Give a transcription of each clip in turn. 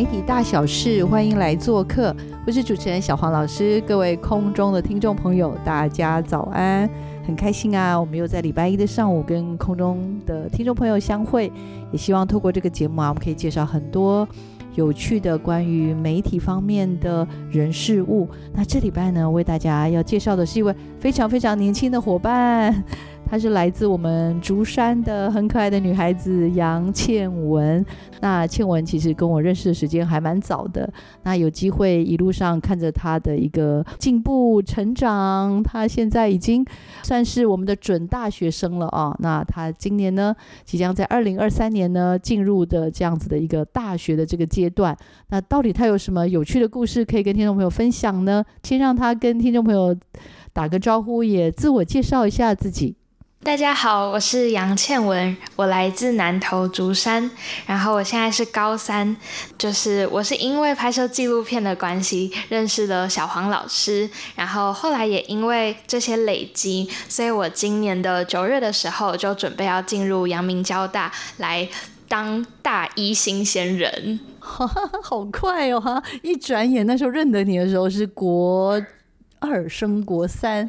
媒体大小事，欢迎来做客。我是主持人小黄老师，各位空中的听众朋友，大家早安！很开心啊，我们又在礼拜一的上午跟空中的听众朋友相会。也希望透过这个节目啊，我们可以介绍很多有趣的关于媒体方面的人事物。那这礼拜呢，为大家要介绍的是一位非常非常年轻的伙伴。她是来自我们竹山的很可爱的女孩子杨倩文。那倩文其实跟我认识的时间还蛮早的。那有机会一路上看着她的一个进步成长，她现在已经算是我们的准大学生了啊。那她今年呢，即将在二零二三年呢进入的这样子的一个大学的这个阶段。那到底她有什么有趣的故事可以跟听众朋友分享呢？先让她跟听众朋友打个招呼，也自我介绍一下自己。大家好，我是杨倩文，我来自南投竹山，然后我现在是高三，就是我是因为拍摄纪录片的关系认识了小黄老师，然后后来也因为这些累积，所以我今年的九月的时候就准备要进入阳明交大来当大一新鲜人，好快哦哈！一转眼那时候认得你的时候是国二升国三。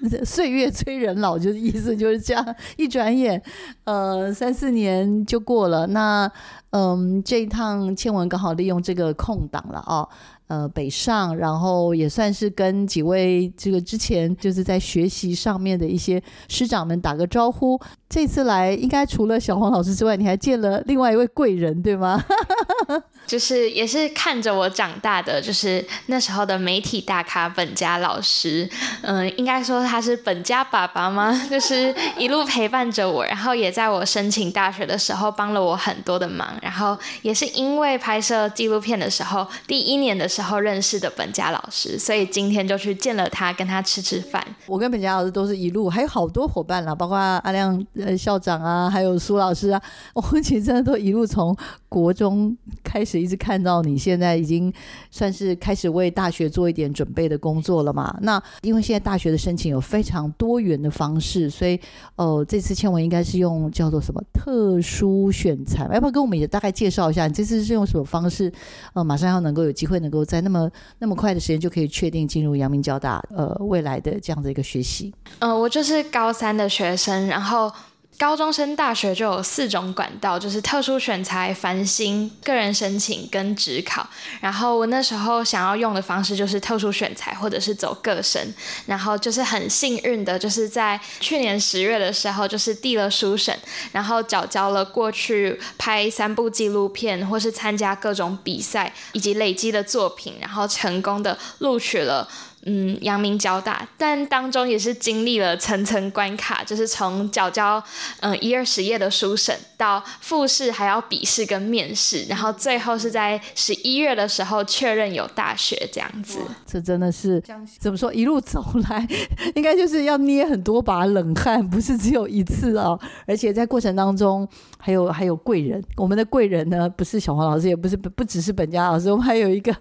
岁月催人老，就是意思就是这样。一转眼，呃，三四年就过了。那，嗯，这一趟倩文刚好利用这个空档了哦。呃，北上，然后也算是跟几位这个之前就是在学习上面的一些师长们打个招呼。这次来，应该除了小黄老师之外，你还见了另外一位贵人，对吗？就是也是看着我长大的，就是那时候的媒体大咖本家老师。嗯，应该说他是本家爸爸吗？就是一路陪伴着我，然后也在我申请大学的时候帮了我很多的忙。然后也是因为拍摄纪录片的时候，第一年的时候认识的本家老师，所以今天就去见了他，跟他吃吃饭。我跟本家老师都是一路，还有好多伙伴啦，包括阿亮。呃，校长啊，还有苏老师啊，我们其实真的都一路从国中开始，一直看到你现在已经算是开始为大学做一点准备的工作了嘛。那因为现在大学的申请有非常多元的方式，所以呃，这次签文应该是用叫做什么特殊选材，要不要跟我们也大概介绍一下？你这次是用什么方式？呃，马上要能够有机会能够在那么那么快的时间就可以确定进入阳明交大呃未来的这样的一个学习？呃，我就是高三的学生，然后。高中升大学就有四种管道，就是特殊选材、繁星、个人申请跟职考。然后我那时候想要用的方式就是特殊选材，或者是走个生。然后就是很幸运的，就是在去年十月的时候，就是递了书审，然后缴交了过去拍三部纪录片，或是参加各种比赛以及累积的作品，然后成功的录取了。嗯，阳明交大，但当中也是经历了层层关卡，就是从缴交嗯一二十页的书审，到复试，还要笔试跟面试，然后最后是在十一月的时候确认有大学这样子。这真的是怎么说？一路走来，应该就是要捏很多把冷汗，不是只有一次啊！而且在过程当中，还有还有贵人，我们的贵人呢，不是小黄老师，也不是不只是本家老师，我们还有一个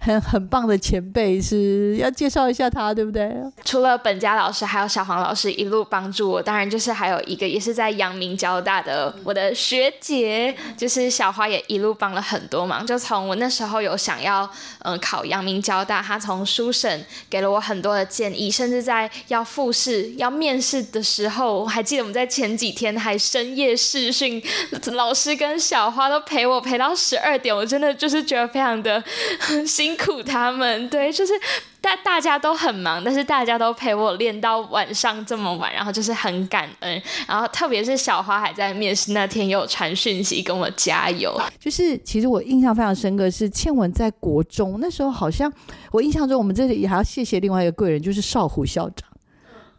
很很棒的前辈是要。介绍一下他，对不对？除了本家老师，还有小黄老师一路帮助我。当然，就是还有一个也是在阳明交大的我的学姐，就是小花，也一路帮了很多忙。就从我那时候有想要嗯考阳明交大，她从书审给了我很多的建议，甚至在要复试、要面试的时候，我还记得我们在前几天还深夜试训，老师跟小花都陪我陪到十二点，我真的就是觉得非常的 辛苦他们。对，就是。大大家都很忙，但是大家都陪我练到晚上这么晚，然后就是很感恩。然后特别是小花还在面试那天有传讯息跟我加油。就是其实我印象非常深刻是倩文在国中那时候，好像我印象中我们这里还要谢谢另外一个贵人，就是少虎校长。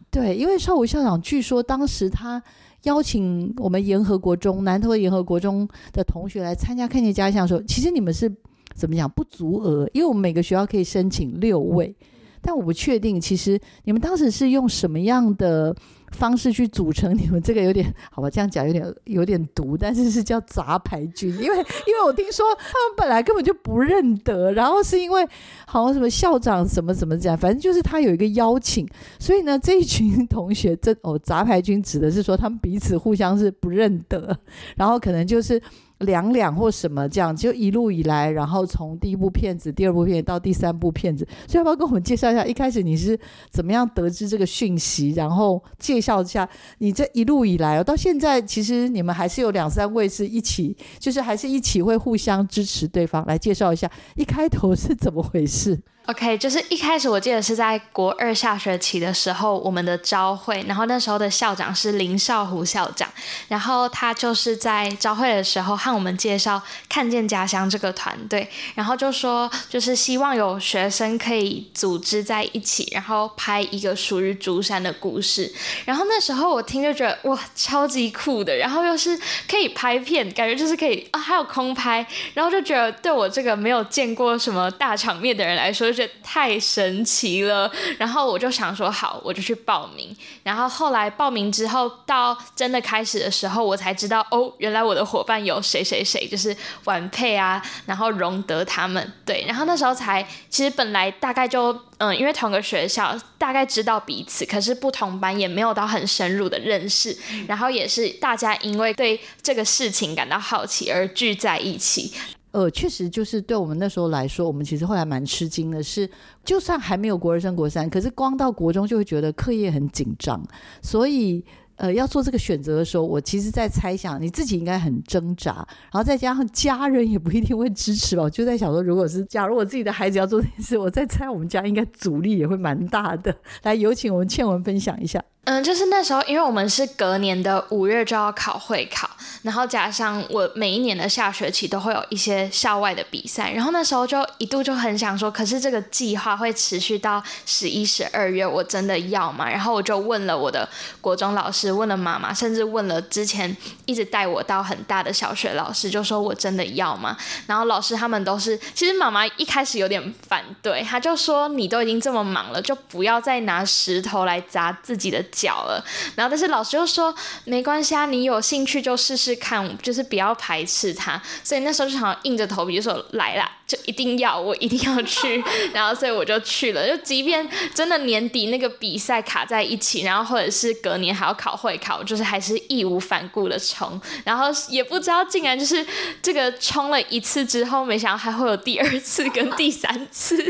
对，因为少虎校长据说当时他邀请我们延和国中南投的延和国中的同学来参加看见家乡的时候，其实你们是怎么讲不足额，因为我们每个学校可以申请六位，但我不确定，其实你们当时是用什么样的？方式去组成你们这个有点好吧？这样讲有点有点毒，但是是叫杂牌军，因为因为我听说他们本来根本就不认得，然后是因为好像什么校长什么什么这样，反正就是他有一个邀请，所以呢这一群同学这哦杂牌军指的是说他们彼此互相是不认得，然后可能就是。两两或什么这样，就一路以来，然后从第一部片子、第二部片子到第三部片子，所以要不要跟我们介绍一下？一开始你是怎么样得知这个讯息？然后介绍一下你这一路以来，到现在其实你们还是有两三位是一起，就是还是一起会互相支持对方。来介绍一下，一开头是怎么回事？OK，就是一开始我记得是在国二下学期的时候，我们的招会，然后那时候的校长是林少湖校长，然后他就是在招会的时候和我们介绍《看见家乡》这个团队，然后就说就是希望有学生可以组织在一起，然后拍一个属于竹山的故事。然后那时候我听就觉得哇，超级酷的，然后又是可以拍片，感觉就是可以啊，还有空拍，然后就觉得对我这个没有见过什么大场面的人来说。觉得太神奇了，然后我就想说好，我就去报名。然后后来报名之后，到真的开始的时候，我才知道哦，原来我的伙伴有谁谁谁，就是婉佩啊，然后荣德他们。对，然后那时候才，其实本来大概就嗯，因为同个学校，大概知道彼此，可是不同班也没有到很深入的认识。然后也是大家因为对这个事情感到好奇而聚在一起。呃，确实就是对我们那时候来说，我们其实后来蛮吃惊的，是就算还没有国二升国三，可是光到国中就会觉得课业很紧张，所以呃要做这个选择的时候，我其实在猜想你自己应该很挣扎，然后再加上家人也不一定会支持吧，我就在想说，如果是假如我自己的孩子要做这件事，我在猜我们家应该阻力也会蛮大的。来，有请我们倩文分享一下。嗯，就是那时候，因为我们是隔年的五月就要考会考，然后加上我每一年的下学期都会有一些校外的比赛，然后那时候就一度就很想说，可是这个计划会持续到十一、十二月，我真的要吗？然后我就问了我的国中老师，问了妈妈，甚至问了之前一直带我到很大的小学老师，就说我真的要吗？然后老师他们都是，其实妈妈一开始有点反对，他就说你都已经这么忙了，就不要再拿石头来砸自己的。脚了，然后但是老师又说没关系啊，你有兴趣就试试看，就是不要排斥它。所以那时候就好像硬着头皮就说来啦，就一定要，我一定要去。然后所以我就去了，就即便真的年底那个比赛卡在一起，然后或者是隔年还要考会考，就是还是义无反顾的冲。然后也不知道竟然就是这个冲了一次之后，没想到还会有第二次跟第三次。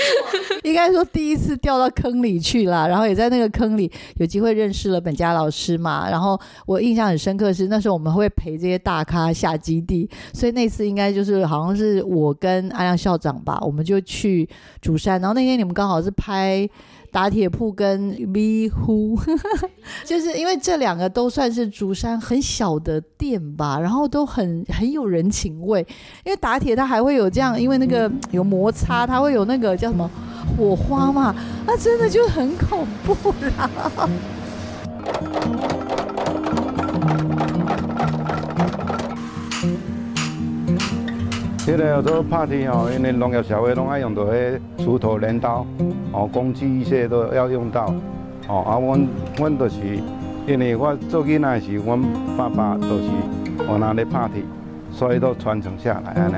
应该说第一次掉到坑里去了，然后也在那个坑里。有机会认识了本家老师嘛？然后我印象很深刻是那时候我们会陪这些大咖下基地，所以那次应该就是好像是我跟阿亮校长吧，我们就去主山。然后那天你们刚好是拍打铁铺跟 V 呼，就是因为这两个都算是竹山很小的店吧，然后都很很有人情味。因为打铁它还会有这样，因为那个有摩擦，它会有那个叫什么？火花嘛，那真的就很恐怖啦。这个做拍铁哦，因为农业社会拢爱用到迄锄头、镰刀，哦，工具一些都要用到。哦，啊，阮阮就是，因为我做囡仔时，阮爸爸都是我那咧拍铁，所以都传承下来安尼。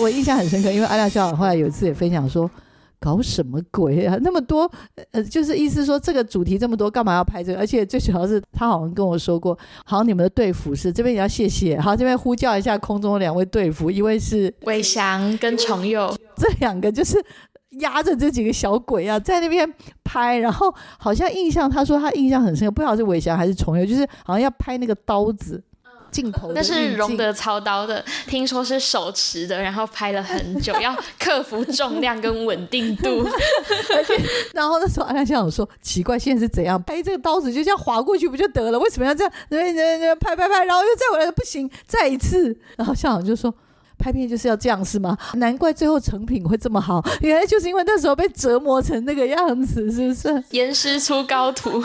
我印象很深刻，因为阿亮校长后来有一次也分享说，搞什么鬼啊？那么多，呃，就是意思说这个主题这么多，干嘛要拍这个？而且最主要是他好像跟我说过，好像你们的队服是这边也要谢谢，好，这边呼叫一下空中的两位队服，一位是伟翔跟重佑，这两个就是压着这几个小鬼啊，在那边拍，然后好像印象他说他印象很深，不知道是伟翔还是重佑，就是好像要拍那个刀子。镜头的那是荣德操刀的，听说是手持的，然后拍了很久，要克服重量跟稳定度。然后那时候阿亮校长说：“奇怪，现在是怎样？拍这个刀子就这样划过去不就得了？为什么要这样？那那那，拍拍拍，然后又再回来，不行，再一次。”然后校长就说。拍片就是要这样是吗？难怪最后成品会这么好，原来就是因为那时候被折磨成那个样子，是不是？严师出高徒，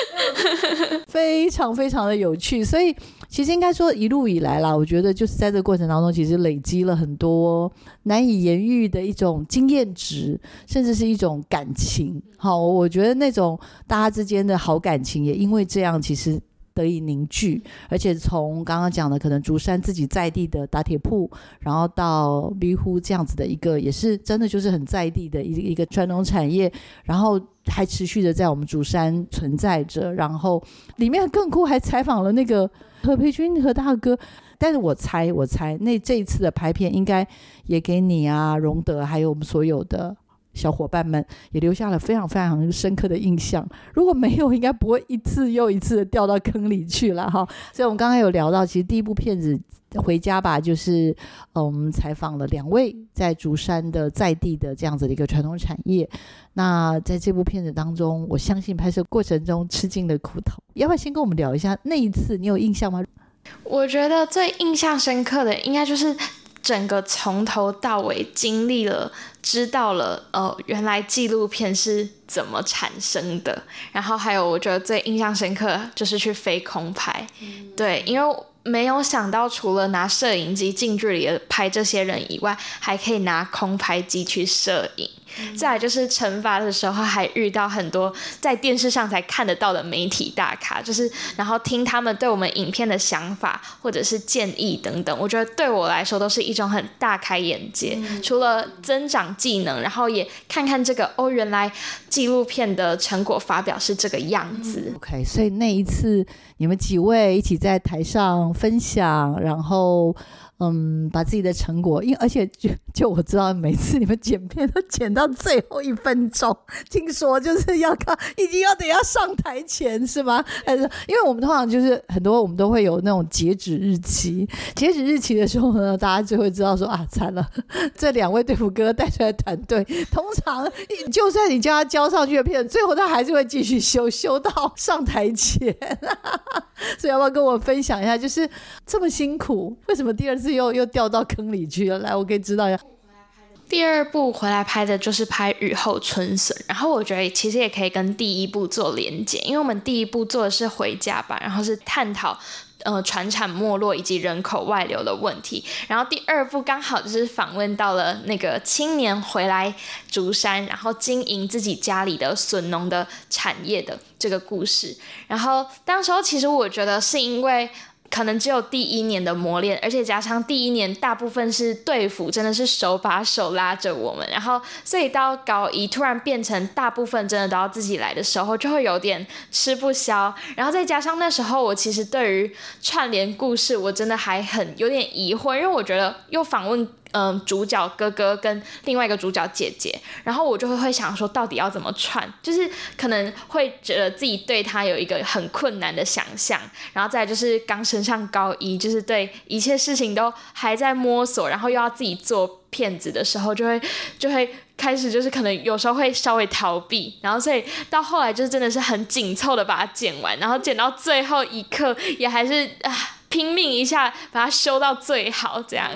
非常非常的有趣，所以其实应该说一路以来啦，我觉得就是在这个过程当中，其实累积了很多难以言喻的一种经验值，甚至是一种感情。好，我觉得那种大家之间的好感情，也因为这样，其实。得以凝聚，而且从刚刚讲的可能竹山自己在地的打铁铺，然后到迷糊这样子的一个，也是真的就是很在地的一一个传统产业，然后还持续的在我们竹山存在着，然后里面更酷，还采访了那个何培军何大哥。但是我猜，我猜那这一次的拍片应该也给你啊，荣德还有我们所有的。小伙伴们也留下了非常非常深刻的印象。如果没有，应该不会一次又一次的掉到坑里去了哈。所以，我们刚刚有聊到，其实第一部片子《回家吧》就是呃，我们采访了两位在竹山的在地的这样子的一个传统产业。那在这部片子当中，我相信拍摄过程中吃尽了苦头。要不要先跟我们聊一下那一次？你有印象吗？我觉得最印象深刻的，应该就是整个从头到尾经历了。知道了，呃，原来纪录片是怎么产生的。然后还有，我觉得最印象深刻就是去飞空拍，对，因为没有想到除了拿摄影机近距离的拍这些人以外，还可以拿空拍机去摄影。再来就是惩罚的时候，还遇到很多在电视上才看得到的媒体大咖，就是然后听他们对我们影片的想法或者是建议等等，我觉得对我来说都是一种很大开眼界。除了增长技能，然后也看看这个哦，原来纪录片的成果发表是这个样子。OK，所以那一次你们几位一起在台上分享，然后。嗯，把自己的成果，因为而且就就我知道，每次你们剪片都剪到最后一分钟，听说就是要看，已经要等要上台前是吗？还是因为我们通常就是很多我们都会有那种截止日期，截止日期的时候呢，大家就会知道说啊，惨了，这两位队服哥带出来团队，通常就算你叫他交上去的片，最后他还是会继续修，修到上台前。所以要不要跟我分享一下，就是这么辛苦，为什么第二次？又又掉到坑里去了。来，我可以知道呀。第二部回来拍的就是拍雨后春笋，然后我觉得其实也可以跟第一部做连接，因为我们第一部做的是回家吧，然后是探讨呃船产没落以及人口外流的问题，然后第二部刚好就是访问到了那个青年回来竹山，然后经营自己家里的笋农的产业的这个故事，然后当时候其实我觉得是因为。可能只有第一年的磨练，而且加上第一年大部分是队服，真的是手把手拉着我们，然后所以到高一突然变成大部分真的都要自己来的时候，就会有点吃不消。然后再加上那时候我其实对于串联故事，我真的还很有点疑惑，因为我觉得又访问。嗯，主角哥哥跟另外一个主角姐姐，然后我就会会想说，到底要怎么串？就是可能会觉得自己对他有一个很困难的想象，然后再就是刚升上高一，就是对一切事情都还在摸索，然后又要自己做片子的时候，就会就会开始就是可能有时候会稍微逃避，然后所以到后来就是真的是很紧凑的把它剪完，然后剪到最后一刻也还是啊拼命一下把它修到最好这样。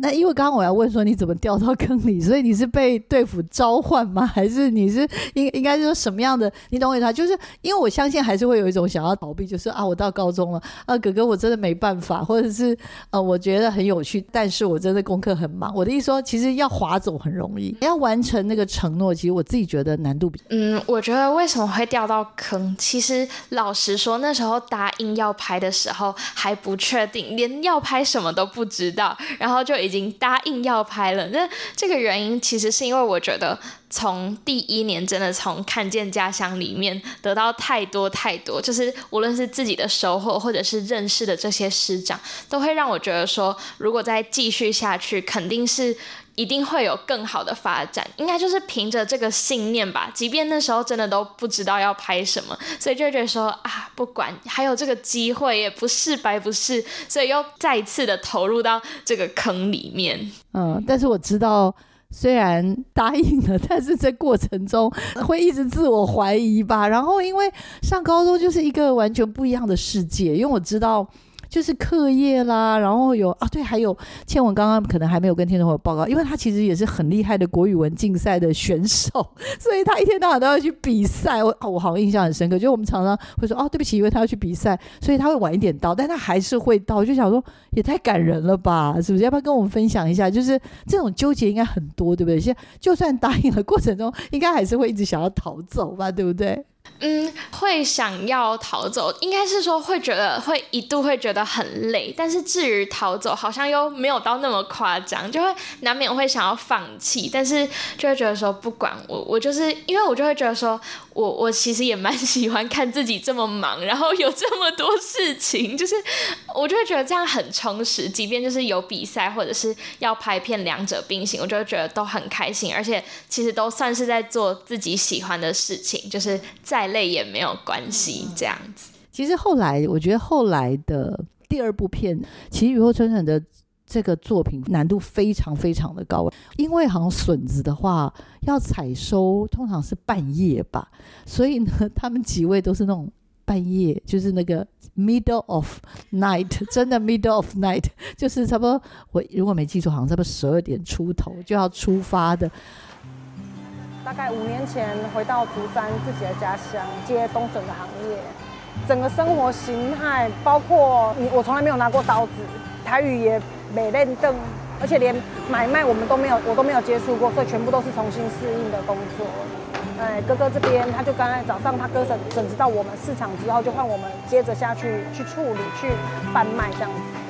那因为刚刚我要问说你怎么掉到坑里，所以你是被队服召唤吗？还是你是应应该是说什么样的？你懂我意思？就是因为我相信还是会有一种想要逃避，就是啊，我到高中了，啊，哥哥我真的没办法，或者是呃，我觉得很有趣，但是我真的功课很忙。我的意思说，其实要划走很容易，要完成那个承诺，其实我自己觉得难度比嗯，我觉得为什么会掉到坑？其实老实说，那时候答应要拍的时候还不确定，连要拍什么都不知道，然后就已已经答应要拍了，那这个原因其实是因为我觉得从第一年真的从看见家乡里面得到太多太多，就是无论是自己的收获或者是认识的这些师长，都会让我觉得说，如果再继续下去，肯定是一定会有更好的发展，应该就是凭着这个信念吧。即便那时候真的都不知道要拍什么，所以就觉得说啊，不管还有这个机会，也不是白不是，所以又再次的投入到这个坑里面。嗯，但是我知道。虽然答应了，但是在过程中会一直自我怀疑吧。然后因为上高中就是一个完全不一样的世界，因为我知道。就是课业啦，然后有啊，对，还有倩文刚刚可能还没有跟听众朋友报告，因为他其实也是很厉害的国语文竞赛的选手，所以他一天到晚都要去比赛。我我好像印象很深刻，就我们常常会说哦，对不起，因为他要去比赛，所以他会晚一点到，但他还是会到。我就想说也太感人了吧，是不是？要不要跟我们分享一下？就是这种纠结应该很多，对不对？现 在就算答应了，过程中应该还是会一直想要逃走吧，对不对？嗯，会想要逃走，应该是说会觉得会一度会觉得很累，但是至于逃走，好像又没有到那么夸张，就会难免会想要放弃，但是就会觉得说不管我，我就是因为我就会觉得说我我其实也蛮喜欢看自己这么忙，然后有这么多事情，就是我就会觉得这样很充实，即便就是有比赛或者是要拍片，两者并行，我就会觉得都很开心，而且其实都算是在做自己喜欢的事情，就是在。累也没有关系，这样子。其实后来，我觉得后来的第二部片，其实雨后春笋的这个作品难度非常非常的高，因为好像笋子的话要采收通常是半夜吧，所以呢，他们几位都是那种半夜，就是那个 middle of night，真的 middle of night，就是差不多我如果没记错，好像差不多十二点出头就要出发的。大概五年前回到竹山自己的家乡，接冬笋的行业，整个生活形态，包括你，我从来没有拿过刀子，台语也没练凳，而且连买卖我们都没有，我都没有接触过，所以全部都是重新适应的工作。哎，哥哥这边他就刚才早上他割笋笋子到我们市场之后，就换我们接着下去去处理、去贩卖这样子。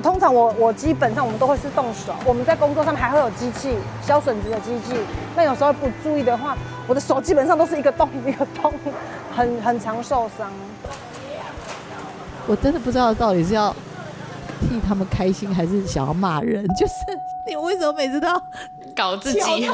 通常我我基本上我们都会是动手，我们在工作上面还会有机器削笋子的机器，那有时候不注意的话，我的手基本上都是一个洞一个洞，很 很常受伤。我真的不知道到底是要替他们开心，还是想要骂人。就是你为什么每次都要搞自己？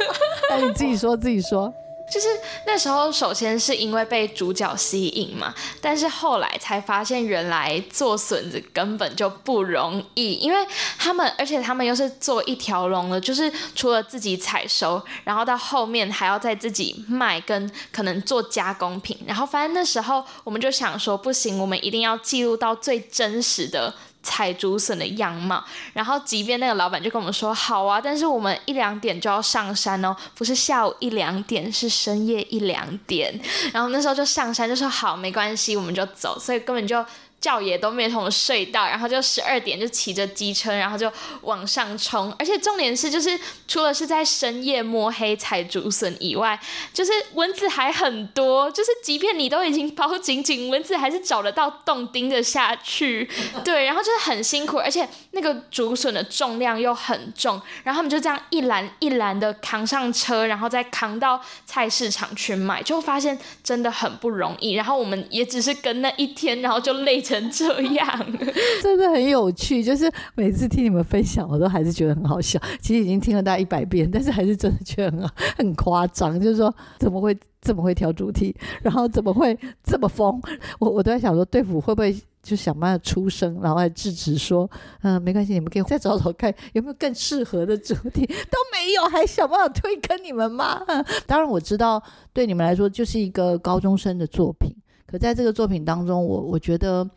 那你自己说自己说。就是那时候，首先是因为被主角吸引嘛，但是后来才发现，原来做笋子根本就不容易，因为他们，而且他们又是做一条龙的，就是除了自己采收，然后到后面还要再自己卖，跟可能做加工品，然后反正那时候我们就想说，不行，我们一定要记录到最真实的。采竹笋的样貌，然后即便那个老板就跟我们说好啊，但是我们一两点就要上山哦，不是下午一两点，是深夜一两点。然后那时候就上山，就说好，没关系，我们就走，所以根本就。觉也都没什么睡到，然后就十二点就骑着机车，然后就往上冲。而且重点是，就是除了是在深夜摸黑采竹笋以外，就是蚊子还很多。就是即便你都已经包紧紧，蚊子还是找得到洞盯着下去。对，然后就是很辛苦，而且那个竹笋的重量又很重，然后他们就这样一篮一篮的扛上车，然后再扛到菜市场去卖，就发现真的很不容易。然后我们也只是跟那一天，然后就累。成这样，真的很有趣。就是每次听你们分享，我都还是觉得很好笑。其实已经听了大概一百遍，但是还是真的觉得很很夸张。就是说，怎么会这么会挑主题，然后怎么会这么疯？我我都在想说，队服会不会就想办法出声，然后来制止说，嗯，没关系，你们可以再找找看有没有更适合的主题。都没有，还想办法推坑你们吗？当然我知道，对你们来说就是一个高中生的作品。可在这个作品当中，我我觉得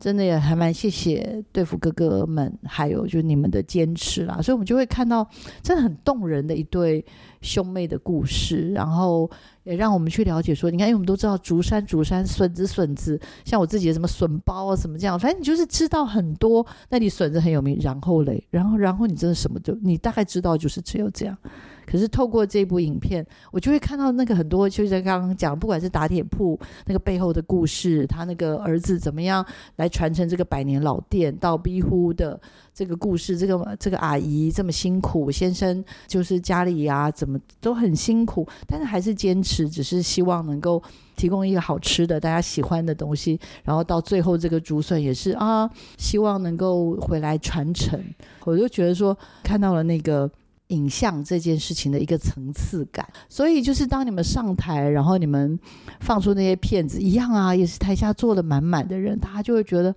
真的也还蛮谢谢对付哥哥们，还有就是你们的坚持啦，所以我们就会看到真的很动人的一对兄妹的故事，然后也让我们去了解说，你看，因为我们都知道竹山竹山笋子笋子，像我自己的什么笋包啊什么这样，反正你就是知道很多，那你笋子很有名，然后嘞，然后然后你真的什么就你大概知道就是只有这样。可是透过这部影片，我就会看到那个很多，就是刚刚讲，不管是打铁铺那个背后的故事，他那个儿子怎么样来传承这个百年老店，到逼呼的这个故事，这个这个阿姨这么辛苦，先生就是家里呀怎么都很辛苦，但是还是坚持，只是希望能够提供一个好吃的、大家喜欢的东西，然后到最后这个竹笋也是啊，希望能够回来传承。我就觉得说看到了那个。影像这件事情的一个层次感，所以就是当你们上台，然后你们放出那些片子一样啊，也是台下坐的满满的人，大家就会觉得，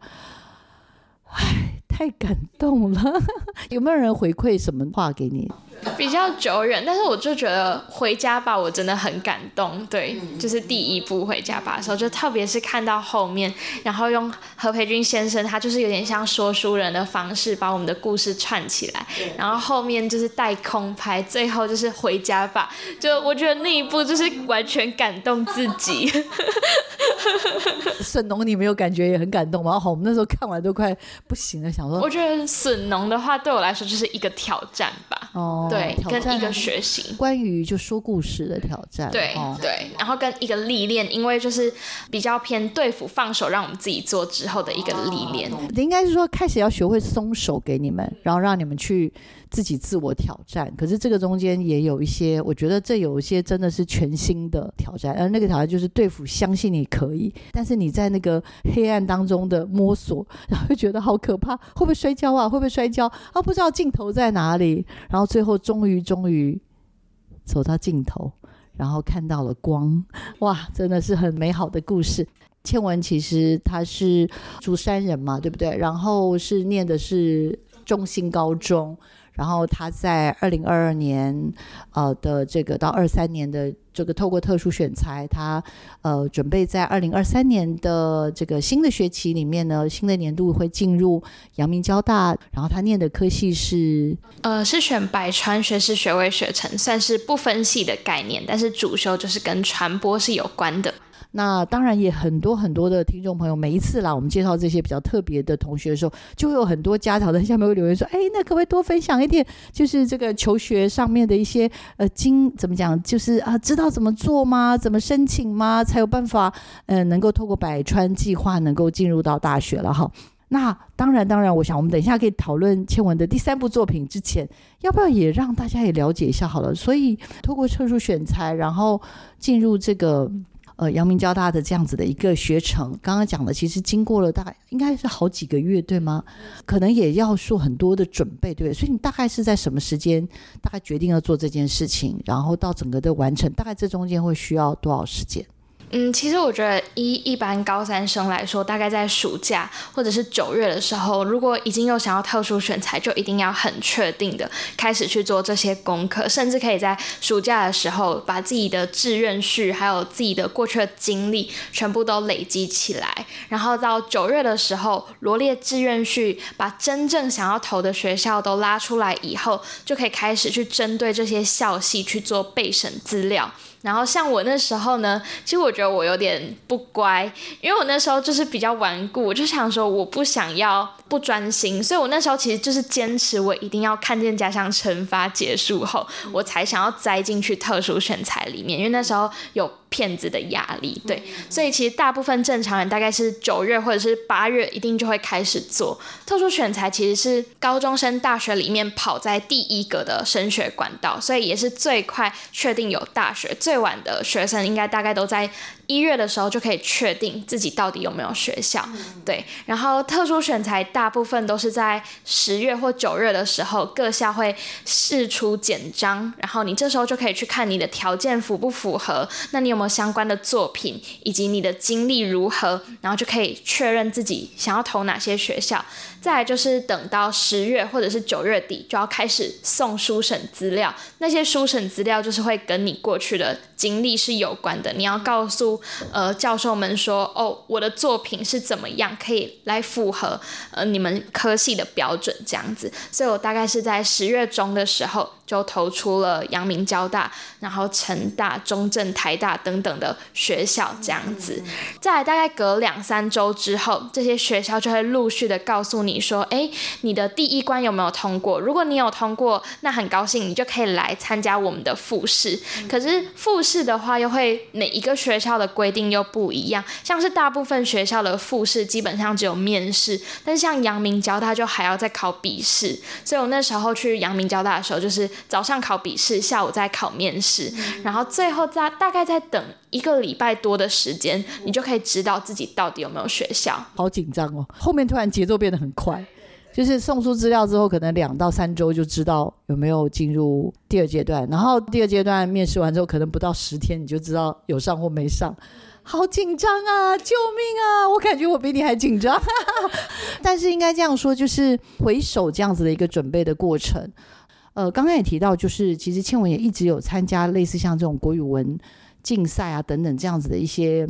唉，太感动了。有没有人回馈什么话给你？比较久远，但是我就觉得回家吧，我真的很感动。对，就是第一部回家吧的时候，就特别是看到后面，然后用何培军先生，他就是有点像说书人的方式，把我们的故事串起来。然后后面就是带空拍，最后就是回家吧。就我觉得那一部就是完全感动自己。笋农，你没有感觉也很感动吗？好，我们那时候看完都快不行了，想说。我觉得笋农的话，对我来说就是一个挑战吧。哦。对，跟一个学习，关于就说故事的挑战。对对，然后跟一个历练，因为就是比较偏对付放手，让我们自己做之后的一个历练。应该是说开始要学会松手给你们，然后让你们去自己自我挑战。可是这个中间也有一些，我觉得这有一些真的是全新的挑战。而那个挑战就是对付，相信你可以，但是你在那个黑暗当中的摸索，然后会觉得好可怕，会不会摔跤啊？会不会摔跤啊？不知道镜头在哪里，然后最后。终于，终于走到尽头，然后看到了光，哇，真的是很美好的故事。倩文其实他是竹山人嘛，对不对？然后是念的是中心高中。然后他在二零二二年，呃的这个到二三年的这个透过特殊选材，他呃准备在二零二三年的这个新的学期里面呢，新的年度会进入阳明交大。然后他念的科系是呃是选百川学士学位学程，算是不分系的概念，但是主修就是跟传播是有关的。那当然也很多很多的听众朋友，每一次啦，我们介绍这些比较特别的同学的时候，就会有很多家长在下面会留言说：“哎，那可不可以多分享一点，就是这个求学上面的一些呃经怎么讲，就是啊，知道怎么做吗？怎么申请吗？才有办法嗯，能够透过百川计划能够进入到大学了哈。那当然，当然，我想我们等一下可以讨论倩文的第三部作品之前，要不要也让大家也了解一下好了？所以透过特殊选材，然后进入这个。呃，阳明交大的这样子的一个学程，刚刚讲的，其实经过了大概应该是好几个月，对吗？可能也要做很多的准备，对？所以你大概是在什么时间，大概决定要做这件事情，然后到整个的完成，大概这中间会需要多少时间？嗯，其实我觉得一一般高三生来说，大概在暑假或者是九月的时候，如果已经有想要特殊选材，就一定要很确定的开始去做这些功课，甚至可以在暑假的时候把自己的志愿序还有自己的过去的经历全部都累积起来，然后到九月的时候罗列志愿序，把真正想要投的学校都拉出来以后，就可以开始去针对这些校系去做备审资料。然后像我那时候呢，其实我觉得我有点不乖，因为我那时候就是比较顽固，我就想说我不想要不专心，所以我那时候其实就是坚持我一定要看见家乡惩罚结束后，我才想要栽进去特殊选材里面，因为那时候有。骗子的压力，对，所以其实大部分正常人大概是九月或者是八月一定就会开始做特殊选材，其实是高中生大学里面跑在第一个的升学管道，所以也是最快确定有大学，最最晚的学生应该大概都在。一月的时候就可以确定自己到底有没有学校，对。然后特殊选材大部分都是在十月或九月的时候，各校会试出简章，然后你这时候就可以去看你的条件符不符合，那你有没有相关的作品，以及你的经历如何，然后就可以确认自己想要投哪些学校。再来就是等到十月或者是九月底就要开始送书审资料，那些书审资料就是会跟你过去的经历是有关的，你要告诉。呃，教授们说，哦，我的作品是怎么样，可以来符合呃你们科系的标准这样子，所以我大概是在十月中的时候。就投出了阳明交大，然后成大、中正、台大等等的学校这样子。在大概隔两三周之后，这些学校就会陆续的告诉你说，哎，你的第一关有没有通过？如果你有通过，那很高兴，你就可以来参加我们的复试。可是复试的话，又会每一个学校的规定又不一样，像是大部分学校的复试基本上只有面试，但是像阳明交大就还要再考笔试。所以我那时候去阳明交大的时候，就是早上考笔试，下午再考面试，然后最后在大概在等一个礼拜多的时间，你就可以知道自己到底有没有学校。好紧张哦！后面突然节奏变得很快，就是送出资料之后，可能两到三周就知道有没有进入第二阶段，然后第二阶段面试完之后，可能不到十天你就知道有上或没上。好紧张啊！救命啊！我感觉我比你还紧张。但是应该这样说，就是回首这样子的一个准备的过程。呃，刚刚也提到，就是其实倩文也一直有参加类似像这种国语文竞赛啊等等这样子的一些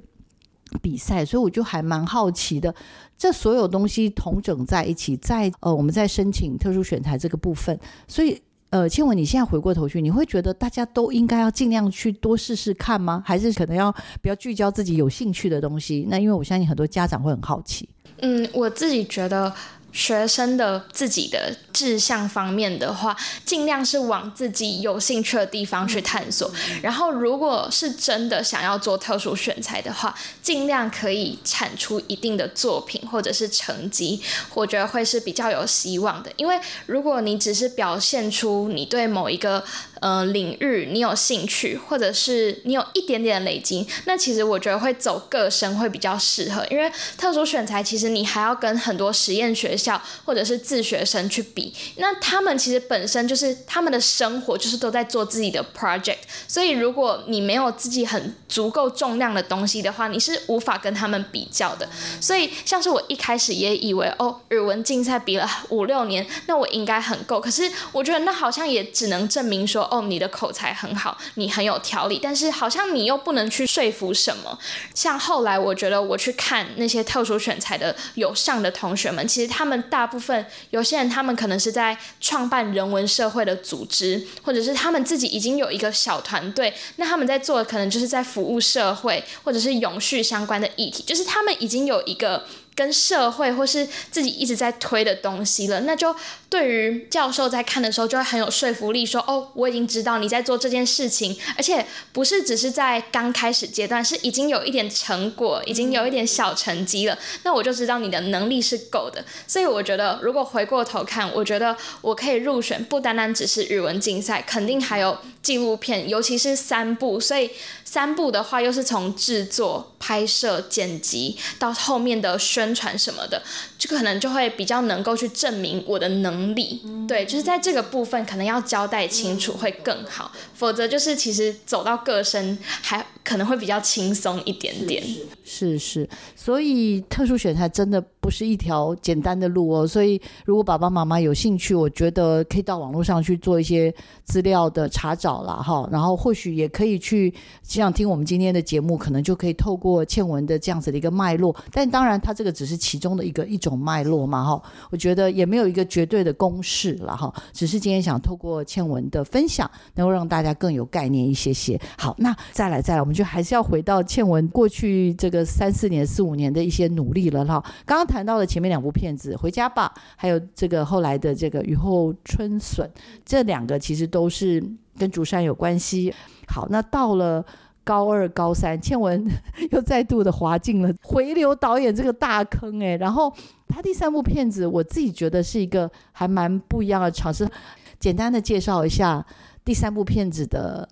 比赛，所以我就还蛮好奇的，这所有东西同整在一起，在呃我们在申请特殊选材这个部分，所以。呃，倩文，你现在回过头去，你会觉得大家都应该要尽量去多试试看吗？还是可能要比较聚焦自己有兴趣的东西？那因为我相信很多家长会很好奇。嗯，我自己觉得。学生的自己的志向方面的话，尽量是往自己有兴趣的地方去探索。然后，如果是真的想要做特殊选材的话，尽量可以产出一定的作品或者是成绩，我觉得会是比较有希望的。因为如果你只是表现出你对某一个呃领域你有兴趣，或者是你有一点点累积，那其实我觉得会走个生会比较适合。因为特殊选材其实你还要跟很多实验学。校或者是自学生去比，那他们其实本身就是他们的生活就是都在做自己的 project，所以如果你没有自己很足够重量的东西的话，你是无法跟他们比较的。所以像是我一开始也以为哦，语文竞赛比了五六年，那我应该很够。可是我觉得那好像也只能证明说哦，你的口才很好，你很有条理，但是好像你又不能去说服什么。像后来我觉得我去看那些特殊选材的有上的同学们，其实他们。大部分有些人，他们可能是在创办人文社会的组织，或者是他们自己已经有一个小团队。那他们在做的可能就是在服务社会，或者是永续相关的议题，就是他们已经有一个。跟社会或是自己一直在推的东西了，那就对于教授在看的时候就会很有说服力，说哦，我已经知道你在做这件事情，而且不是只是在刚开始阶段，是已经有一点成果，已经有一点小成绩了，那我就知道你的能力是够的。所以我觉得，如果回过头看，我觉得我可以入选，不单单只是语文竞赛，肯定还有纪录片，尤其是三部，所以。三部的话，又是从制作、拍摄、剪辑到后面的宣宣传什么的，就可能就会比较能够去证明我的能力。对，就是在这个部分，可能要交代清楚会更好，否则就是其实走到个身还可能会比较轻松一点点。是是，所以特殊选材真的不是一条简单的路哦。所以如果爸爸妈妈有兴趣，我觉得可以到网络上去做一些资料的查找了哈，然后或许也可以去。想听我们今天的节目，可能就可以透过倩文的这样子的一个脉络，但当然，它这个只是其中的一个一种脉络嘛，哈。我觉得也没有一个绝对的公式了，哈。只是今天想透过倩文的分享，能够让大家更有概念一些些。好，那再来再来，我们就还是要回到倩文过去这个三四年、四五年的一些努力了，哈。刚刚谈到的前面两部片子《回家吧》，还有这个后来的这个《雨后春笋》，这两个其实都是跟竹山有关系。好，那到了。高二、高三，倩文 又再度的滑进了回流导演这个大坑哎。然后他第三部片子，我自己觉得是一个还蛮不一样的尝试。简单的介绍一下第三部片子的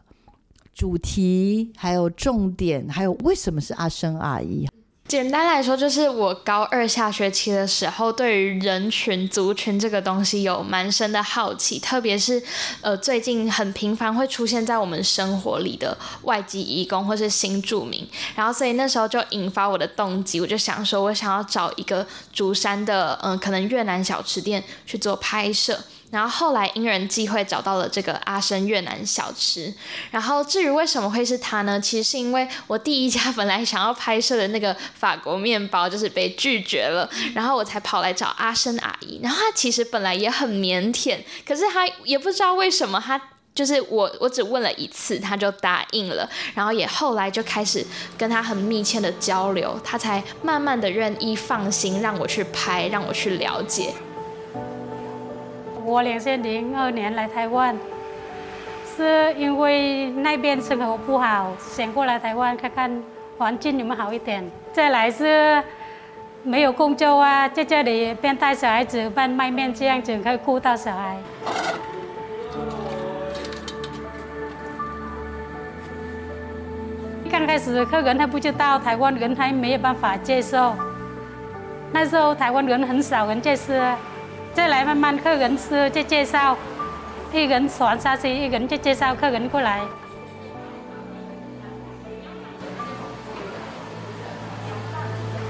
主题，还有重点，还有为什么是阿生阿姨。简单来说，就是我高二下学期的时候，对于人群、族群这个东西有蛮深的好奇，特别是呃最近很频繁会出现在我们生活里的外籍移工或是新住民，然后所以那时候就引发我的动机，我就想说，我想要找一个竹山的嗯可能越南小吃店去做拍摄。然后后来因人际会找到了这个阿生越南小吃，然后至于为什么会是他呢？其实是因为我第一家本来想要拍摄的那个法国面包就是被拒绝了，然后我才跑来找阿生阿姨。然后他其实本来也很腼腆，可是他也不知道为什么他。就是我我只问了一次，他就答应了，然后也后来就开始跟他很密切的交流，他才慢慢的愿意放心让我去拍，让我去了解。我两千零二年来台湾，是因为那边生活不好，想过来台湾看看环境有没有好一点。再来是没有工作啊，在这里边带小孩子边卖面这样子可以顾到小孩。刚开始客人还不知道，台湾人还没有办法接受。那时候台湾人很少人就是，再来慢慢客人是在介绍，一人传下去，一人就介绍客人过来。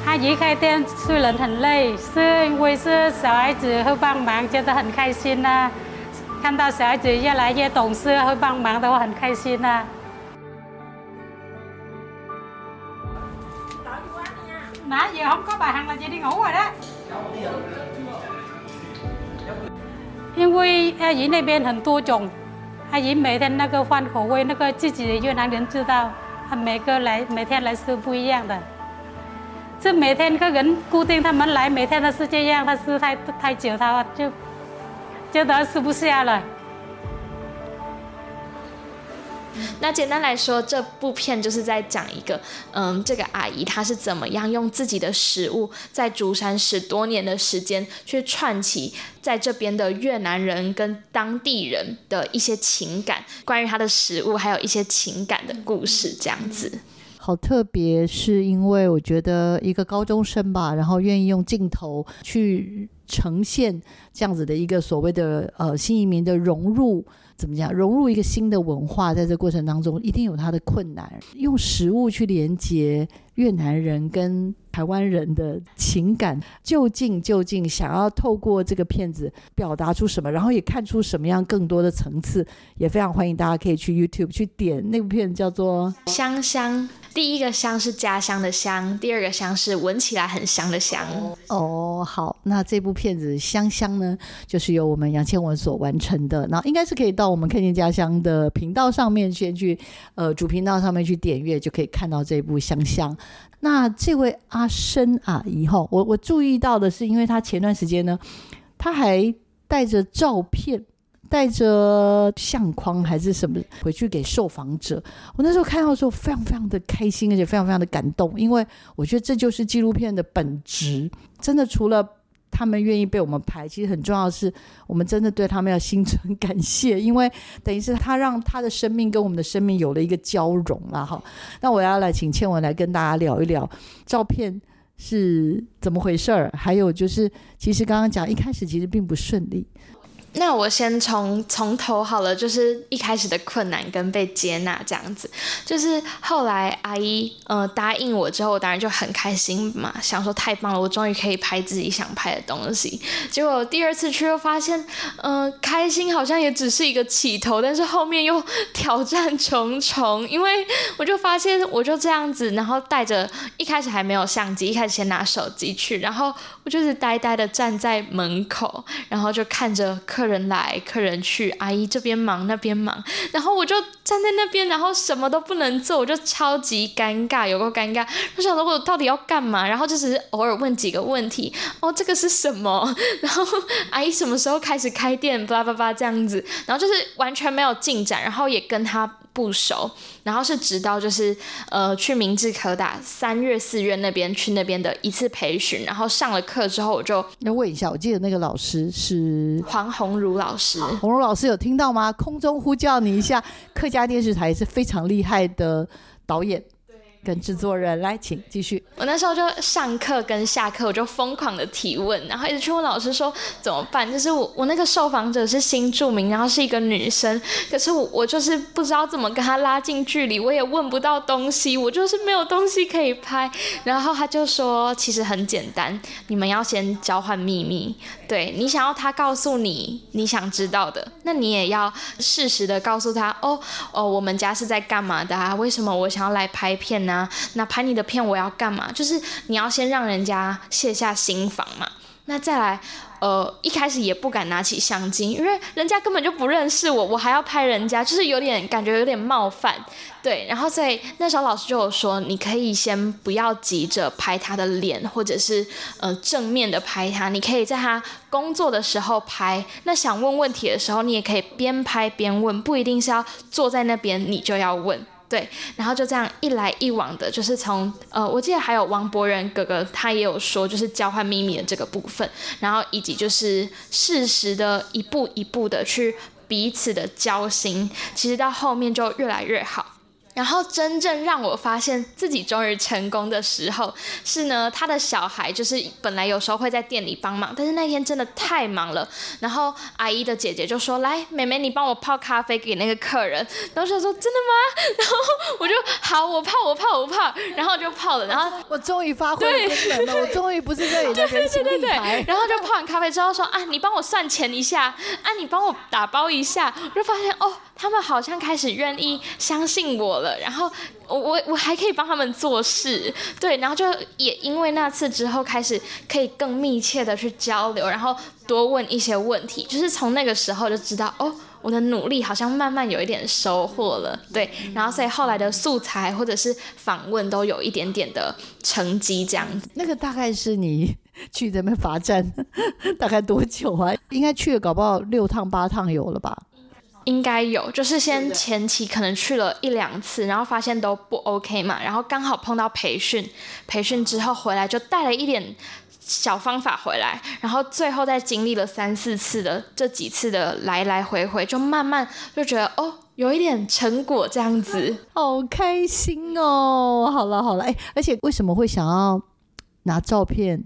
阿姨开店虽然很累，是因为是小孩子会帮忙，觉得很开心呐。看到小孩子越来越懂事，会帮忙的话，很开心呐。nãy giờ không có bài hàng là chị đi ngủ rồi đó 因为阿姨那边很多种，阿姨每天那个换口味，那个自己的越南人知道，他每个来每天来吃不一样的。这每天客人固定他们来，每天都是这样，他吃太太久，他就觉得吃不下了。那简单来说，这部片就是在讲一个，嗯，这个阿姨她是怎么样用自己的食物，在竹山十多年的时间，去串起在这边的越南人跟当地人的一些情感，关于她的食物，还有一些情感的故事，这样子。好特别，是因为我觉得一个高中生吧，然后愿意用镜头去呈现这样子的一个所谓的呃新移民的融入。怎么讲？融入一个新的文化，在这过程当中，一定有它的困难。用食物去连接越南人跟台湾人的情感，究竟究竟想要透过这个片子表达出什么？然后也看出什么样更多的层次？也非常欢迎大家可以去 YouTube 去点那部片，叫做《香香》。第一个香是家乡的香，第二个香是闻起来很香的香。哦，好，那这部片子香香呢，就是由我们杨千文所完成的。那应该是可以到我们看见家乡的频道上面先去，呃，主频道上面去点阅，就可以看到这部香香。那这位阿生啊，以后，我我注意到的是，因为他前段时间呢，他还带着照片。带着相框还是什么回去给受访者，我那时候看到的时候非常非常的开心，而且非常非常的感动，因为我觉得这就是纪录片的本质。真的，除了他们愿意被我们拍，其实很重要的是，我们真的对他们要心存感谢，因为等于是他让他的生命跟我们的生命有了一个交融了哈。那我要来请倩文来跟大家聊一聊照片是怎么回事儿，还有就是其实刚刚讲一开始其实并不顺利。那我先从从头好了，就是一开始的困难跟被接纳这样子，就是后来阿姨呃答应我之后，我当然就很开心嘛，想说太棒了，我终于可以拍自己想拍的东西。结果第二次去又发现，嗯，开心好像也只是一个起头，但是后面又挑战重重，因为我就发现我就这样子，然后带着一开始还没有相机，一开始先拿手机去，然后我就是呆呆的站在门口，然后就看着客。人来，客人去，阿姨这边忙那边忙，然后我就站在那边，然后什么都不能做，我就超级尴尬，有个尴尬。我想说，我到底要干嘛？然后就只是偶尔问几个问题，哦，这个是什么？然后阿姨什么时候开始开店？巴拉巴拉这样子，然后就是完全没有进展，然后也跟他。不熟，然后是直到就是呃去明治科大三月四月那边去那边的一次培训，然后上了课之后我就要问一下，我记得那个老师是黄宏儒老师，鸿儒老师有听到吗？空中呼叫你一下，客家家电视台是非常厉害的导演。跟制作人来，请继续。我那时候就上课跟下课，我就疯狂的提问，然后一直去问老师说怎么办。就是我我那个受访者是新著名，然后是一个女生，可是我我就是不知道怎么跟她拉近距离，我也问不到东西，我就是没有东西可以拍。然后他就说，其实很简单，你们要先交换秘密。对你想要他告诉你你想知道的，那你也要适时的告诉他哦哦，我们家是在干嘛的啊？为什么我想要来拍片那？那拍你的片我要干嘛？就是你要先让人家卸下心防嘛。那再来，呃，一开始也不敢拿起相机，因为人家根本就不认识我，我还要拍人家，就是有点感觉有点冒犯，对。然后所以那时候老师就有说，你可以先不要急着拍他的脸，或者是呃正面的拍他，你可以在他工作的时候拍。那想问问题的时候，你也可以边拍边问，不一定是要坐在那边你就要问。对，然后就这样一来一往的，就是从呃，我记得还有王博仁哥哥，他也有说，就是交换秘密的这个部分，然后以及就是适时的一步一步的去彼此的交心，其实到后面就越来越好。然后真正让我发现自己终于成功的时候，是呢，他的小孩就是本来有时候会在店里帮忙，但是那天真的太忙了。然后阿姨的姐姐就说：“来，妹妹，你帮我泡咖啡给那个客人。”然后就说：“真的吗？”然后我就好，我泡，我泡，我泡，然后就泡了。然后我终于发挥功能了，我终于不是这里的人形立牌。然后就泡完咖啡之后说：“啊，你帮我算钱一下，啊，你帮我打包一下。”我就发现哦。他们好像开始愿意相信我了，然后我我我还可以帮他们做事，对，然后就也因为那次之后开始可以更密切的去交流，然后多问一些问题，就是从那个时候就知道哦，我的努力好像慢慢有一点收获了，对，然后所以后来的素材或者是访问都有一点点的成绩这样子。那个大概是你去这边罚站大概多久啊？应该去了搞不好六趟八趟有了吧？应该有，就是先前期可能去了一两次，然后发现都不 OK 嘛，然后刚好碰到培训，培训之后回来就带了一点小方法回来，然后最后再经历了三四次的这几次的来来回回，就慢慢就觉得哦，有一点成果这样子，好开心哦！好了好了，哎，而且为什么会想要拿照片？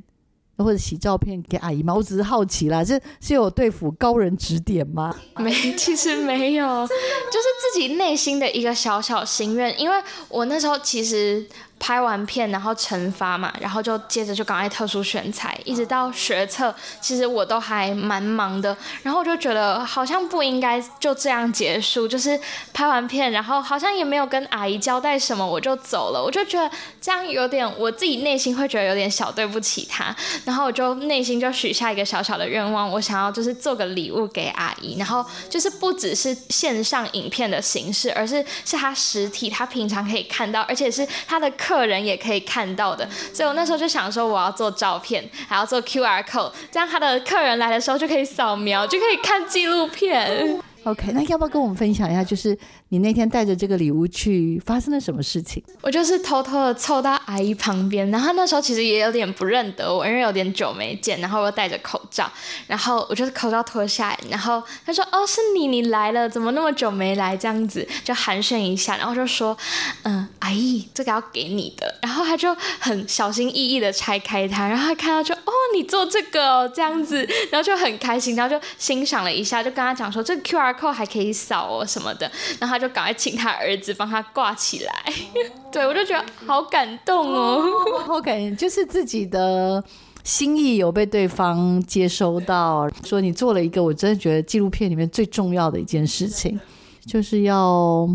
或者洗照片给阿姨吗？我只是好奇啦，这是有对付高人指点吗？没，其实没有，就是自己内心的一个小小心愿。因为我那时候其实。拍完片，然后惩罚嘛，然后就接着就赶快特殊选材，一直到学测，其实我都还蛮忙的。然后我就觉得好像不应该就这样结束，就是拍完片，然后好像也没有跟阿姨交代什么，我就走了。我就觉得这样有点，我自己内心会觉得有点小对不起她。然后我就内心就许下一个小小的愿望，我想要就是做个礼物给阿姨，然后就是不只是线上影片的形式，而是是她实体，她平常可以看到，而且是她的。客人也可以看到的，所以我那时候就想说，我要做照片，还要做 QR code，这样他的客人来的时候就可以扫描，就可以看纪录片。OK，那要不要跟我们分享一下，就是你那天带着这个礼物去发生了什么事情？我就是偷偷的凑到阿姨旁边，然后那时候其实也有点不认得我，因为有点久没见，然后又戴着口罩，然后我就是口罩脱下来，然后他说：“哦，是你，你来了，怎么那么久没来？”这样子就寒暄一下，然后就说：“嗯，阿姨，这个要给你的。”然后他就很小心翼翼的拆开它，然后他看到就：“哦，你做这个哦，这样子。”然后就很开心，然后就欣赏了一下，就跟他讲说：“这个 QR。”扣还可以扫哦什么的，然后就赶快请他儿子帮他挂起来。对我就觉得好感动哦，好感人，就是自己的心意有被对方接收到，说你做了一个我真的觉得纪录片里面最重要的一件事情，就是要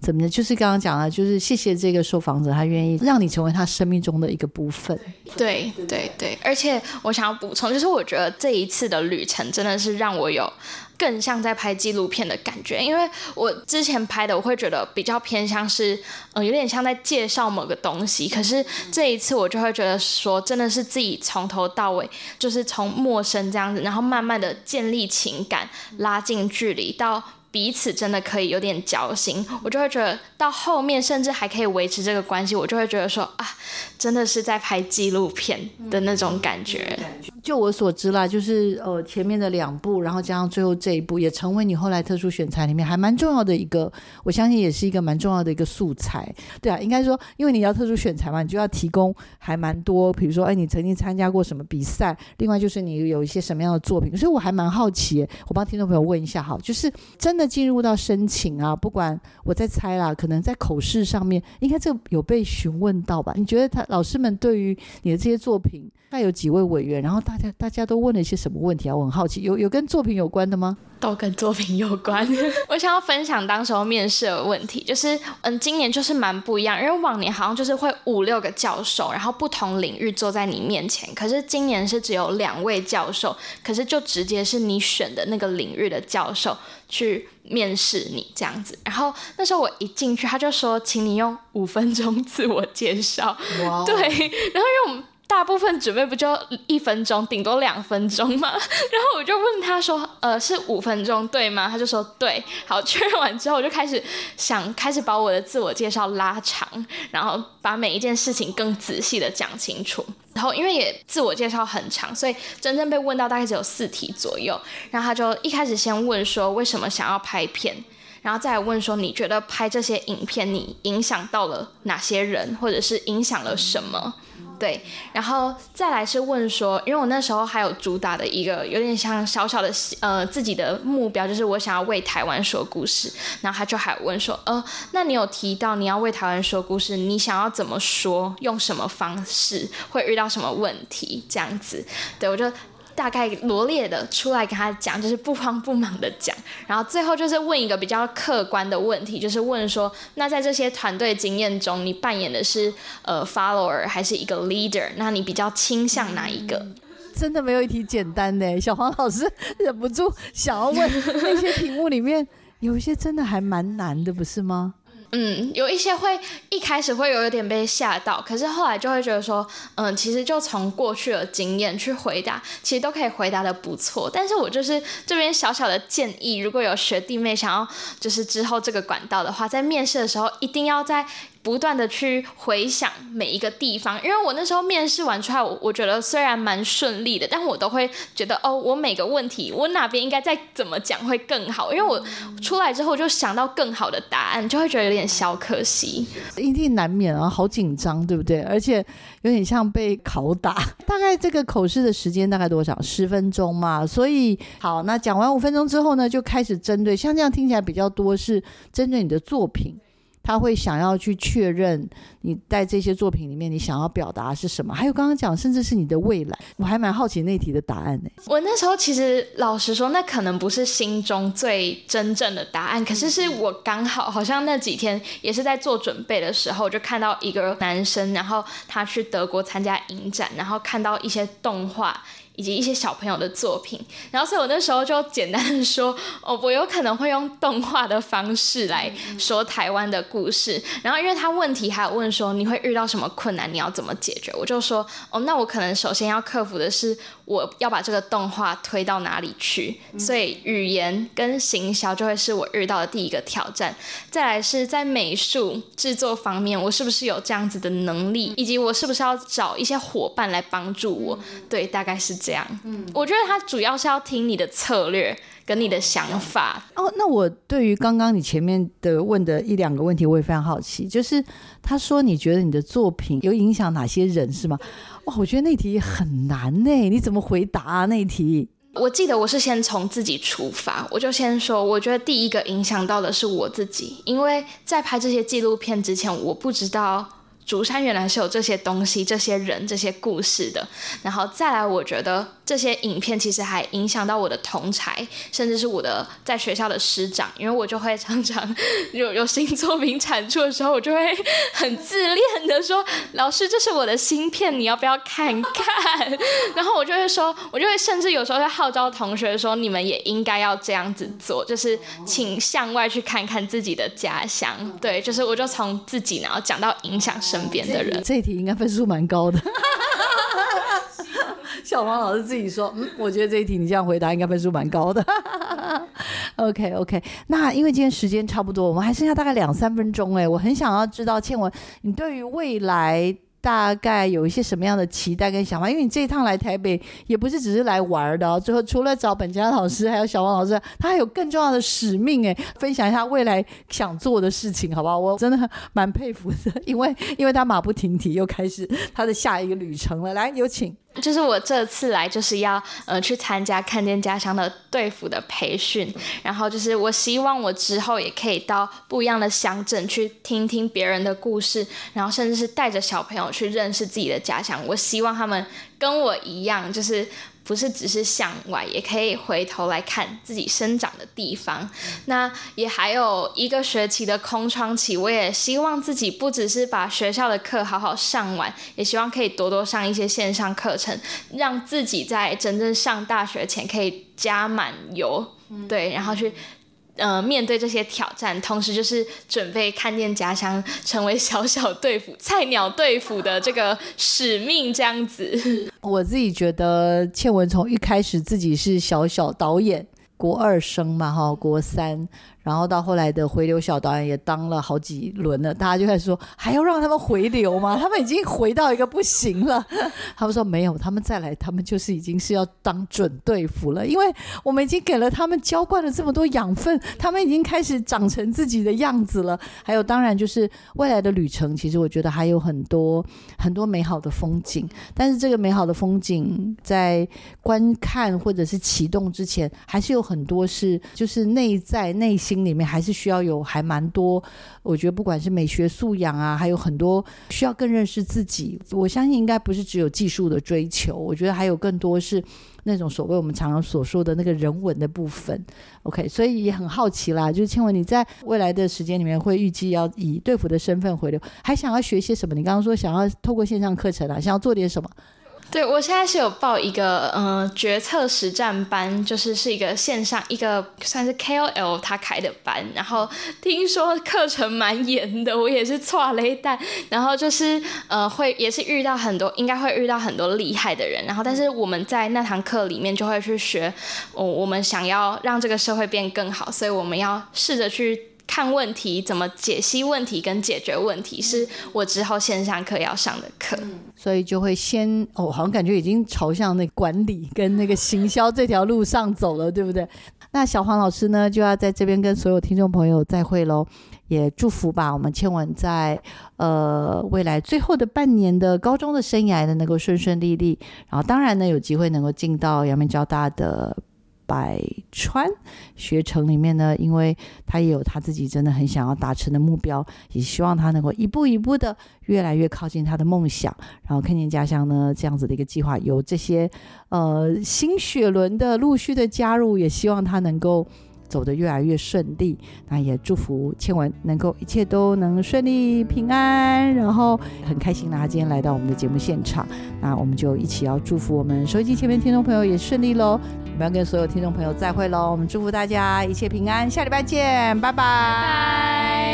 怎么呢？就是刚刚讲了，就是谢谢这个受访者，他愿意让你成为他生命中的一个部分。对对对，而且我想要补充，就是我觉得这一次的旅程真的是让我有。更像在拍纪录片的感觉，因为我之前拍的，我会觉得比较偏向是，嗯，有点像在介绍某个东西。可是这一次，我就会觉得说，真的是自己从头到尾，就是从陌生这样子，然后慢慢的建立情感，拉近距离到。彼此真的可以有点交心，我就会觉得到后面甚至还可以维持这个关系，我就会觉得说啊，真的是在拍纪录片的那种感觉。就我所知啦，就是呃前面的两部，然后加上最后这一部，也成为你后来特殊选材里面还蛮重要的一个，我相信也是一个蛮重要的一个素材。对啊，应该说，因为你要特殊选材嘛，你就要提供还蛮多，比如说哎，你曾经参加过什么比赛，另外就是你有一些什么样的作品，所以我还蛮好奇，我帮听众朋友问一下哈，就是真的。进入到申请啊，不管我在猜啦，可能在口试上面，应该这有被询问到吧？你觉得他老师们对于你的这些作品，概有几位委员？然后大家大家都问了一些什么问题啊？我很好奇，有有跟作品有关的吗？都跟作品有关。我想要分享当时候面试的问题，就是嗯，今年就是蛮不一样，因为往年好像就是会五六个教授，然后不同领域坐在你面前，可是今年是只有两位教授，可是就直接是你选的那个领域的教授去面试你这样子。然后那时候我一进去，他就说，请你用五分钟自我介绍。哇，对，然后因为我们大部分准备不就一分钟，顶多两分钟嘛。然后我就问他说：“呃，是五分钟对吗？”他就说：“对。”好，确认完之后，我就开始想，开始把我的自我介绍拉长，然后把每一件事情更仔细的讲清楚。然后因为也自我介绍很长，所以真正被问到大概只有四题左右。然后他就一开始先问说为什么想要拍片，然后再问说你觉得拍这些影片你影响到了哪些人，或者是影响了什么？对，然后再来是问说，因为我那时候还有主打的一个有点像小小的呃自己的目标，就是我想要为台湾说故事。然后他就还问说，呃，那你有提到你要为台湾说故事，你想要怎么说，用什么方式，会遇到什么问题这样子？对我就。大概罗列的出来跟他讲，就是不慌不忙的讲，然后最后就是问一个比较客观的问题，就是问说，那在这些团队经验中，你扮演的是呃 follower 还是一个 leader？那你比较倾向哪一个？真的没有一题简单的。小黄老师忍不住想要问，那些题目里面有一些真的还蛮难的，不是吗？嗯，有一些会一开始会有一点被吓到，可是后来就会觉得说，嗯，其实就从过去的经验去回答，其实都可以回答的不错。但是我就是这边小小的建议，如果有学弟妹想要就是之后这个管道的话，在面试的时候一定要在。不断的去回想每一个地方，因为我那时候面试完出来，我我觉得虽然蛮顺利的，但我都会觉得哦，我每个问题我哪边应该再怎么讲会更好，因为我出来之后就想到更好的答案，就会觉得有点小可惜。一定难免啊，好紧张，对不对？而且有点像被拷打。大概这个口试的时间大概多少？十分钟嘛。所以好，那讲完五分钟之后呢，就开始针对，像这样听起来比较多是针对你的作品。他会想要去确认你在这些作品里面你想要表达是什么，还有刚刚讲甚至是你的未来，我还蛮好奇那题的答案呢。我那时候其实老实说，那可能不是心中最真正的答案，可是是我刚好好像那几天也是在做准备的时候，就看到一个男生，然后他去德国参加影展，然后看到一些动画。以及一些小朋友的作品，然后所以我那时候就简单的说，哦，我有可能会用动画的方式来说台湾的故事。然后因为他问题还有问说你会遇到什么困难，你要怎么解决？我就说，哦，那我可能首先要克服的是我要把这个动画推到哪里去，所以语言跟行销就会是我遇到的第一个挑战。再来是在美术制作方面，我是不是有这样子的能力，以及我是不是要找一些伙伴来帮助我？对，大概是。这样，嗯，我觉得他主要是要听你的策略跟你的想法哦。那我对于刚刚你前面的问的一两个问题，我也非常好奇。就是他说你觉得你的作品有影响哪些人，是吗？哇，我觉得那题很难呢，你怎么回答啊？那题？我记得我是先从自己出发，我就先说，我觉得第一个影响到的是我自己，因为在拍这些纪录片之前，我不知道。竹山原来是有这些东西、这些人、这些故事的，然后再来，我觉得这些影片其实还影响到我的同才，甚至是我的在学校的师长，因为我就会常常 有有新作品产出的时候，我就会很自恋的说：“老师，这是我的新片，你要不要看看？” 然后我就会说，我就会甚至有时候会号召同学说：“你们也应该要这样子做，就是请向外去看看自己的家乡。”对，就是我就从自己然后讲到影响。身边的人，这一题应该分数蛮高的。小王老师自己说，嗯，我觉得这一题你这样回答应该分数蛮高的。OK OK，那因为今天时间差不多，我们还剩下大概两三分钟，哎，我很想要知道倩文，你对于未来。大概有一些什么样的期待跟想法？因为你这一趟来台北也不是只是来玩的，最后除了找本家老师，还有小王老师，他还有更重要的使命哎，分享一下未来想做的事情，好不好？我真的蛮佩服的，因为因为他马不停蹄又开始他的下一个旅程了。来，有请。就是我这次来就是要呃去参加看见家乡的队服的培训，然后就是我希望我之后也可以到不一样的乡镇去听听别人的故事，然后甚至是带着小朋友去认识自己的家乡。我希望他们跟我一样，就是不是只是向外，也可以回头来看自己生长的地方。那也还有一个学期的空窗期，我也希望自己不只是把学校的课好好上完，也希望可以多多上一些线上课程，让自己在真正上大学前可以加满油，对，然后去。呃，面对这些挑战，同时就是准备看见家乡成为小小队服、菜鸟队服的这个使命，这样子。我自己觉得，倩文从一开始自己是小小导演，国二生嘛，哈，国三。然后到后来的回流小导演也当了好几轮了，大家就开始说还要让他们回流吗？他们已经回到一个不行了。他们说没有，他们再来，他们就是已经是要当准队服了，因为我们已经给了他们浇灌了这么多养分，他们已经开始长成自己的样子了。还有，当然就是未来的旅程，其实我觉得还有很多很多美好的风景。但是这个美好的风景在观看或者是启动之前，还是有很多是就是内在内心。心里面还是需要有还蛮多，我觉得不管是美学素养啊，还有很多需要更认识自己。我相信应该不是只有技术的追求，我觉得还有更多是那种所谓我们常常所说的那个人文的部分。OK，所以也很好奇啦，就是千文你在未来的时间里面会预计要以队服的身份回流，还想要学些什么？你刚刚说想要透过线上课程啊，想要做点什么？对，我现在是有报一个嗯决策实战班，就是是一个线上一个算是 KOL 他开的班，然后听说课程蛮严的，我也是错了一代，然后就是呃会也是遇到很多，应该会遇到很多厉害的人，然后但是我们在那堂课里面就会去学，我我们想要让这个社会变更好，所以我们要试着去。看问题怎么解析问题跟解决问题，是我之后线上课要上的课，所以就会先哦，好像感觉已经朝向那管理跟那个行销这条路上走了，对不对？那小黄老师呢，就要在这边跟所有听众朋友再会喽，也祝福吧，我们千文在呃未来最后的半年的高中的生涯呢，能够顺顺利利，然后当然呢，有机会能够进到阳明交大的。百川学城里面呢，因为他也有他自己真的很想要达成的目标，也希望他能够一步一步的越来越靠近他的梦想。然后看见家乡呢这样子的一个计划，有这些呃新雪轮的陆续的加入，也希望他能够。走得越来越顺利，那也祝福千文能够一切都能顺利平安，然后很开心啦今天来到我们的节目现场，那我们就一起要祝福我们收音机前面听众朋友也顺利喽，我们要跟所有听众朋友再会喽，我们祝福大家一切平安，下礼拜见，拜拜。